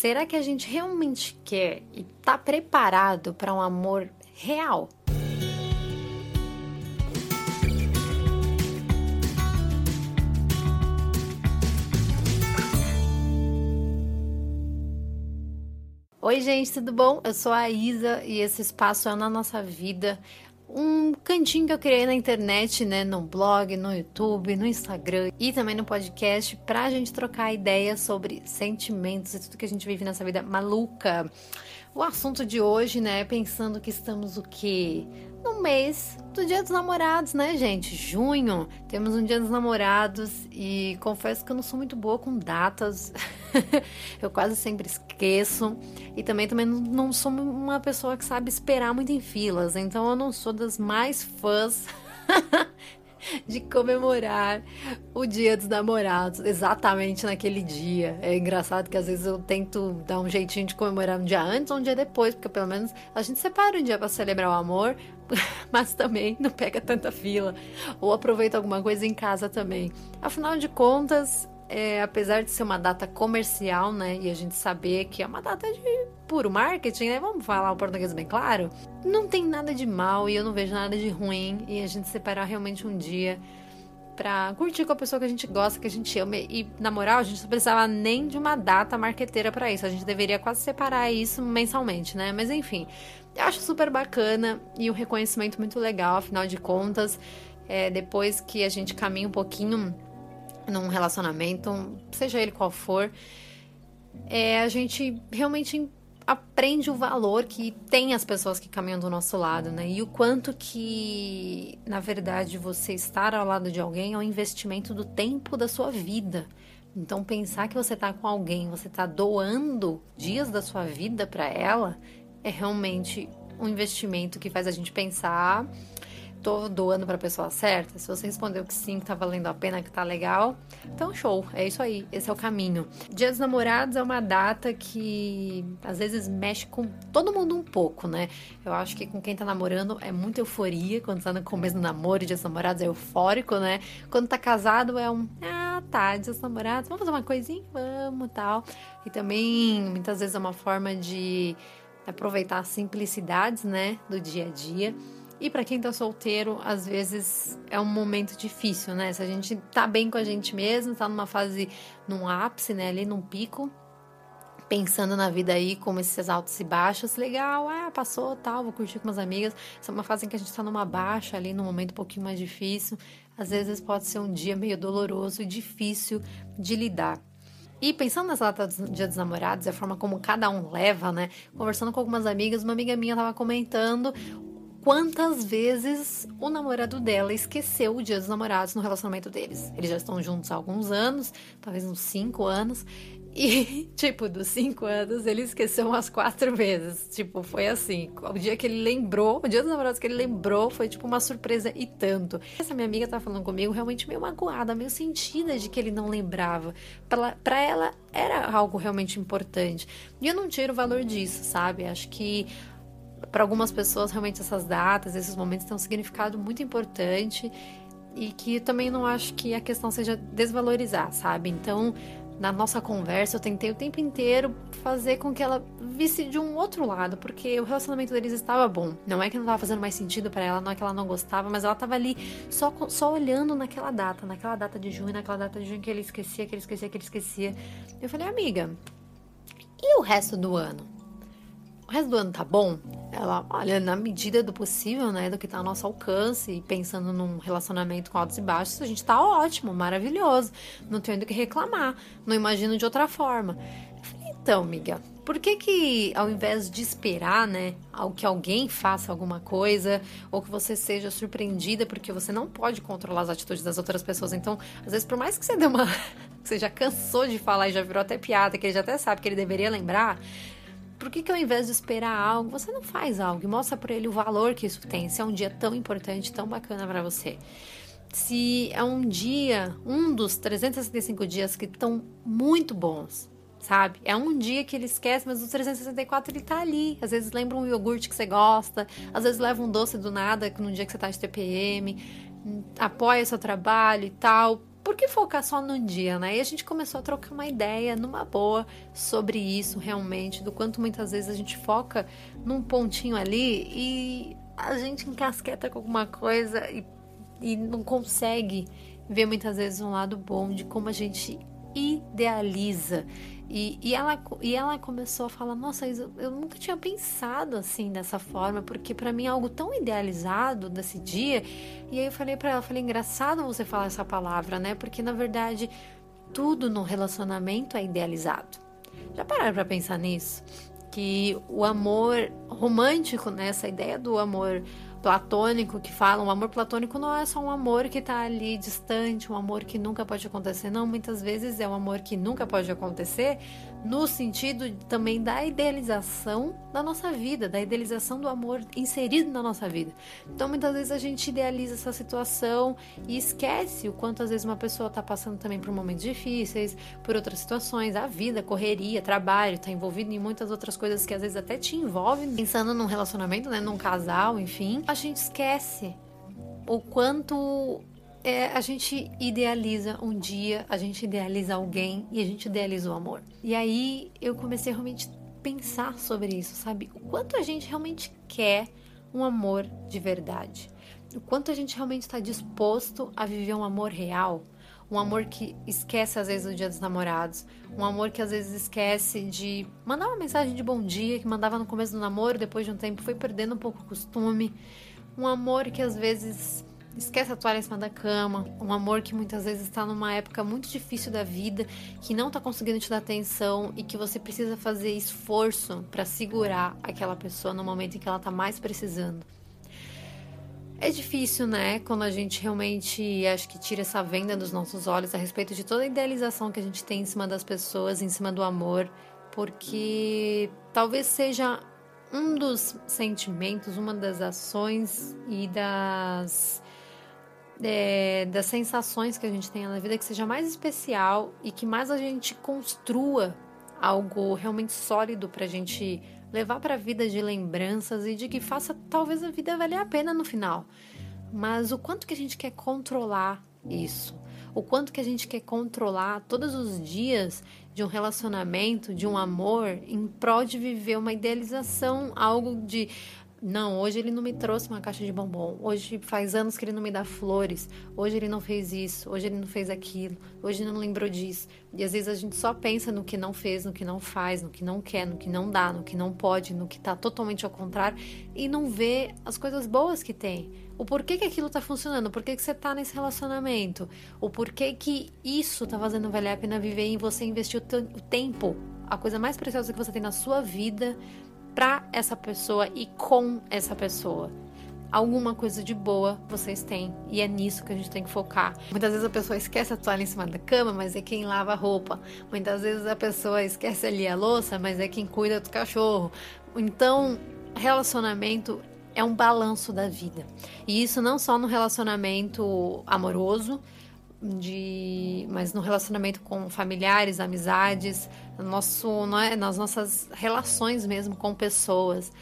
Será que a gente realmente quer e está preparado para um amor real? Oi, gente, tudo bom? Eu sou a Isa e esse espaço é na nossa vida um cantinho que eu criei na internet, né, no blog, no YouTube, no Instagram e também no podcast pra gente trocar ideias sobre sentimentos e tudo que a gente vive nessa vida maluca. O assunto de hoje, né, pensando que estamos o quê? No mês do Dia dos Namorados, né, gente? Junho, temos um Dia dos Namorados e confesso que eu não sou muito boa com datas. eu quase sempre esqueço. E também, também não sou uma pessoa que sabe esperar muito em filas. Então eu não sou das mais fãs de comemorar o Dia dos Namorados exatamente naquele dia. É engraçado que às vezes eu tento dar um jeitinho de comemorar um dia antes ou um dia depois, porque pelo menos a gente separa um dia para celebrar o amor, mas também não pega tanta fila ou aproveita alguma coisa em casa também. Afinal de contas, é, apesar de ser uma data comercial, né, e a gente saber que é uma data de puro marketing, né, vamos falar o português bem claro, não tem nada de mal e eu não vejo nada de ruim e a gente separar realmente um dia pra curtir com a pessoa que a gente gosta, que a gente ama. E, na moral, a gente não precisava nem de uma data marqueteira para isso. A gente deveria quase separar isso mensalmente, né? Mas enfim, eu acho super bacana e um reconhecimento muito legal, afinal de contas, é, depois que a gente caminha um pouquinho num relacionamento, seja ele qual for, é, a gente realmente aprende o valor que tem as pessoas que caminham do nosso lado, né? E o quanto que, na verdade, você estar ao lado de alguém é um investimento do tempo da sua vida. Então, pensar que você está com alguém, você está doando dias da sua vida para ela, é realmente um investimento que faz a gente pensar tô doando para a pessoa certa? Se você respondeu que sim, que tá valendo a pena, que tá legal, então show, é isso aí, esse é o caminho. Dia dos Namorados é uma data que às vezes mexe com todo mundo um pouco, né? Eu acho que com quem tá namorando é muita euforia, quando tá no começo do namoro, Dia dos Namorados é eufórico, né? Quando tá casado é um, ah, tá, Dia dos Namorados, vamos fazer uma coisinha? Vamos, tal. E também, muitas vezes é uma forma de aproveitar as simplicidades, né, do dia a dia. E para quem tá solteiro, às vezes é um momento difícil, né? Se a gente tá bem com a gente mesmo, tá numa fase, num ápice, né? Ali num pico, pensando na vida aí, como esses altos e baixos, legal, ah, passou, tal, vou curtir com umas amigas. Essa é uma fase em que a gente tá numa baixa ali, num momento um pouquinho mais difícil. Às vezes pode ser um dia meio doloroso e difícil de lidar. E pensando nessa data do Dia dos Namorados, a forma como cada um leva, né? Conversando com algumas amigas, uma amiga minha tava comentando quantas vezes o namorado dela esqueceu o dia dos namorados no relacionamento deles. Eles já estão juntos há alguns anos, talvez uns cinco anos. E, tipo, dos cinco anos, ele esqueceu umas quatro vezes. Tipo, foi assim. O dia que ele lembrou, o dia dos namorados que ele lembrou, foi tipo uma surpresa e tanto. Essa minha amiga tá falando comigo realmente meio magoada, meio sentida de que ele não lembrava. Pra ela, era algo realmente importante. E eu não tiro o valor disso, sabe? Acho que para algumas pessoas, realmente, essas datas, esses momentos têm um significado muito importante e que também não acho que a questão seja desvalorizar, sabe? Então, na nossa conversa, eu tentei o tempo inteiro fazer com que ela visse de um outro lado, porque o relacionamento deles estava bom. Não é que não estava fazendo mais sentido para ela, não é que ela não gostava, mas ela estava ali só, só olhando naquela data, naquela data de junho, naquela data de junho que ele esquecia, que ele esquecia, que ele esquecia. Eu falei, amiga, e o resto do ano? O resto do ano tá bom? Ela, olha, na medida do possível, né, do que tá ao nosso alcance, e pensando num relacionamento com altos e baixos, a gente tá ótimo, maravilhoso. Não tenho do que reclamar. Não imagino de outra forma. então, amiga, por que que ao invés de esperar, né, ao que alguém faça alguma coisa, ou que você seja surpreendida, porque você não pode controlar as atitudes das outras pessoas, então, às vezes, por mais que você dê uma... você já cansou de falar e já virou até piada, que ele já até sabe que ele deveria lembrar por que, que ao invés de esperar algo, você não faz algo e mostra para ele o valor que isso tem, se é um dia tão importante, tão bacana para você? Se é um dia, um dos 365 dias que estão muito bons, sabe? É um dia que ele esquece, mas os 364 ele tá ali. Às vezes lembra um iogurte que você gosta, às vezes leva um doce do nada num dia que você tá de TPM, apoia seu trabalho e tal por que focar só num dia, né? E a gente começou a trocar uma ideia numa boa sobre isso realmente, do quanto muitas vezes a gente foca num pontinho ali e a gente encasqueta com alguma coisa e, e não consegue ver muitas vezes um lado bom de como a gente idealiza. E, e, ela, e ela começou a falar: Nossa, eu, eu nunca tinha pensado assim dessa forma, porque para mim é algo tão idealizado desse dia. E aí eu falei para ela: falei, engraçado você falar essa palavra, né? Porque na verdade tudo no relacionamento é idealizado. Já pararam para pensar nisso? Que o amor romântico, né? Essa ideia do amor platônico que fala, um amor platônico não é só um amor que está ali distante, um amor que nunca pode acontecer, não, muitas vezes é um amor que nunca pode acontecer, no sentido também da idealização da nossa vida, da idealização do amor inserido na nossa vida. Então, muitas vezes a gente idealiza essa situação e esquece o quanto às vezes uma pessoa está passando também por momentos difíceis, por outras situações, a vida, correria, trabalho, está envolvido em muitas outras coisas que às vezes até te envolvem, pensando num relacionamento, né, num casal, enfim. A gente esquece o quanto é, a gente idealiza um dia, a gente idealiza alguém e a gente idealiza o amor. E aí eu comecei a realmente pensar sobre isso, sabe? O quanto a gente realmente quer um amor de verdade. O quanto a gente realmente está disposto a viver um amor real. Um amor que esquece às vezes o dia dos namorados. Um amor que às vezes esquece de mandar uma mensagem de bom dia que mandava no começo do namoro, depois de um tempo foi perdendo um pouco o costume. Um amor que às vezes Esquece a toalha em cima da cama. Um amor que muitas vezes está numa época muito difícil da vida, que não está conseguindo te dar atenção e que você precisa fazer esforço para segurar aquela pessoa no momento em que ela está mais precisando. É difícil, né? Quando a gente realmente acho que tira essa venda dos nossos olhos a respeito de toda a idealização que a gente tem em cima das pessoas, em cima do amor, porque talvez seja um dos sentimentos, uma das ações e das é, das sensações que a gente tenha na vida que seja mais especial e que mais a gente construa algo realmente sólido para a gente levar para a vida de lembranças e de que faça talvez a vida valer a pena no final. Mas o quanto que a gente quer controlar isso? O quanto que a gente quer controlar todos os dias de um relacionamento, de um amor, em prol de viver uma idealização, algo de não, hoje ele não me trouxe uma caixa de bombom. Hoje faz anos que ele não me dá flores. Hoje ele não fez isso. Hoje ele não fez aquilo. Hoje ele não lembrou disso. E às vezes a gente só pensa no que não fez, no que não faz, no que não quer, no que não dá, no que não pode, no que tá totalmente ao contrário e não vê as coisas boas que tem. O porquê que aquilo tá funcionando, o porquê que você tá nesse relacionamento, o porquê que isso tá fazendo valer a pena viver e você investir o tempo, a coisa mais preciosa que você tem na sua vida para essa pessoa e com essa pessoa. Alguma coisa de boa vocês têm e é nisso que a gente tem que focar. Muitas vezes a pessoa esquece a toalha em cima da cama, mas é quem lava a roupa. Muitas vezes a pessoa esquece ali a louça, mas é quem cuida do cachorro. Então, relacionamento é um balanço da vida. E isso não só no relacionamento amoroso, de, mas no relacionamento com familiares, amizades, no nosso, é, nas nossas relações mesmo com pessoas.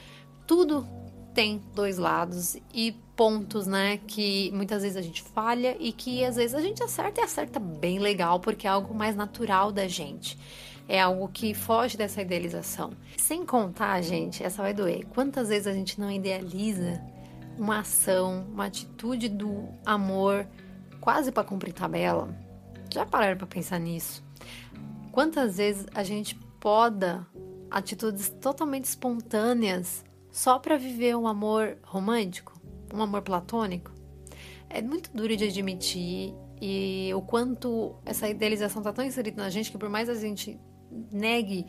Tudo tem dois lados e pontos, né, que muitas vezes a gente falha e que às vezes a gente acerta e acerta bem legal, porque é algo mais natural da gente. É algo que foge dessa idealização. Sem contar, gente, essa vai doer. Quantas vezes a gente não idealiza uma ação, uma atitude do amor quase para cumprir tabela. Já pararam para pensar nisso? Quantas vezes a gente poda atitudes totalmente espontâneas só para viver um amor romântico, um amor platônico? É muito duro de admitir e o quanto essa idealização está tão inserida na gente que por mais a gente negue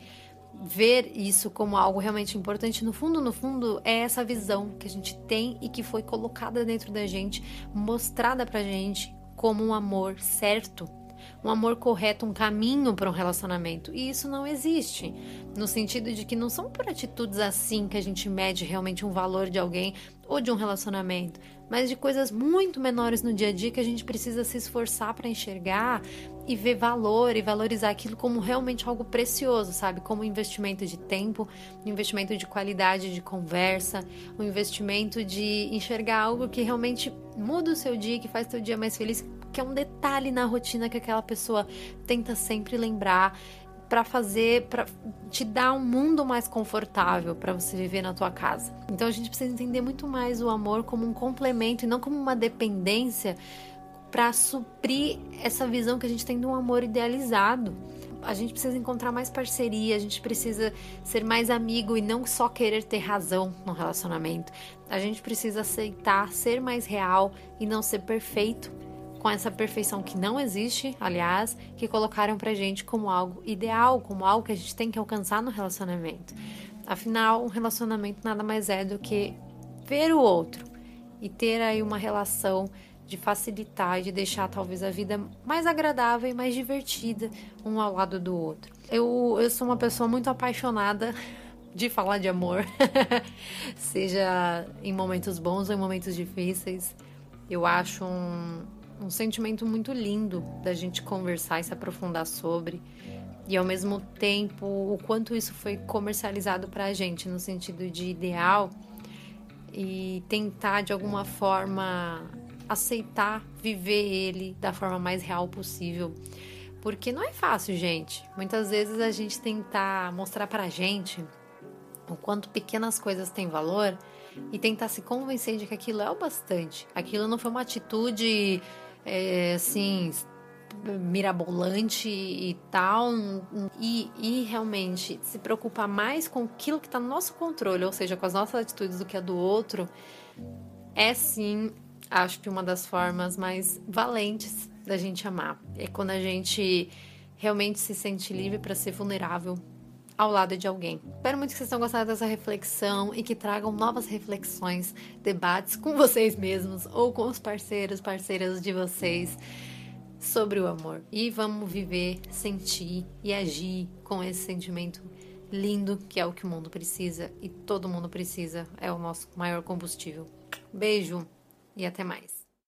ver isso como algo realmente importante, no fundo, no fundo, é essa visão que a gente tem e que foi colocada dentro da gente, mostrada pra gente como um amor certo, um amor correto, um caminho para um relacionamento. E isso não existe, no sentido de que não são por atitudes assim que a gente mede realmente um valor de alguém ou de um relacionamento, mas de coisas muito menores no dia a dia que a gente precisa se esforçar para enxergar e ver valor e valorizar aquilo como realmente algo precioso, sabe? Como um investimento de tempo, um investimento de qualidade de conversa, um investimento de enxergar algo que realmente muda o seu dia, que faz seu dia mais feliz, que é um detalhe na rotina que aquela pessoa tenta sempre lembrar para fazer, para te dar um mundo mais confortável para você viver na tua casa. Então a gente precisa entender muito mais o amor como um complemento e não como uma dependência para suprir essa visão que a gente tem de um amor idealizado. A gente precisa encontrar mais parceria, a gente precisa ser mais amigo e não só querer ter razão no relacionamento. A gente precisa aceitar ser mais real e não ser perfeito com essa perfeição que não existe, aliás, que colocaram pra gente como algo ideal, como algo que a gente tem que alcançar no relacionamento. Afinal, um relacionamento nada mais é do que ver o outro e ter aí uma relação de facilitar de deixar talvez a vida mais agradável e mais divertida um ao lado do outro. Eu, eu sou uma pessoa muito apaixonada de falar de amor, seja em momentos bons ou em momentos difíceis. Eu acho um, um sentimento muito lindo da gente conversar e se aprofundar sobre. E ao mesmo tempo, o quanto isso foi comercializado para a gente no sentido de ideal e tentar de alguma forma aceitar viver ele da forma mais real possível. Porque não é fácil, gente. Muitas vezes a gente tentar mostrar pra gente o quanto pequenas coisas têm valor e tentar se convencer de que aquilo é o bastante. Aquilo não foi uma atitude é, assim mirabolante e tal e, e, realmente se preocupar mais com aquilo que está no nosso controle, ou seja, com as nossas atitudes do que a do outro, é sim, acho que uma das formas mais valentes da gente amar. É quando a gente realmente se sente livre para ser vulnerável ao lado de alguém. Espero muito que vocês tenham gostado dessa reflexão e que tragam novas reflexões, debates com vocês mesmos ou com os parceiros, parceiras de vocês sobre o amor. E vamos viver, sentir e agir com esse sentimento lindo que é o que o mundo precisa e todo mundo precisa, é o nosso maior combustível. Beijo e até mais.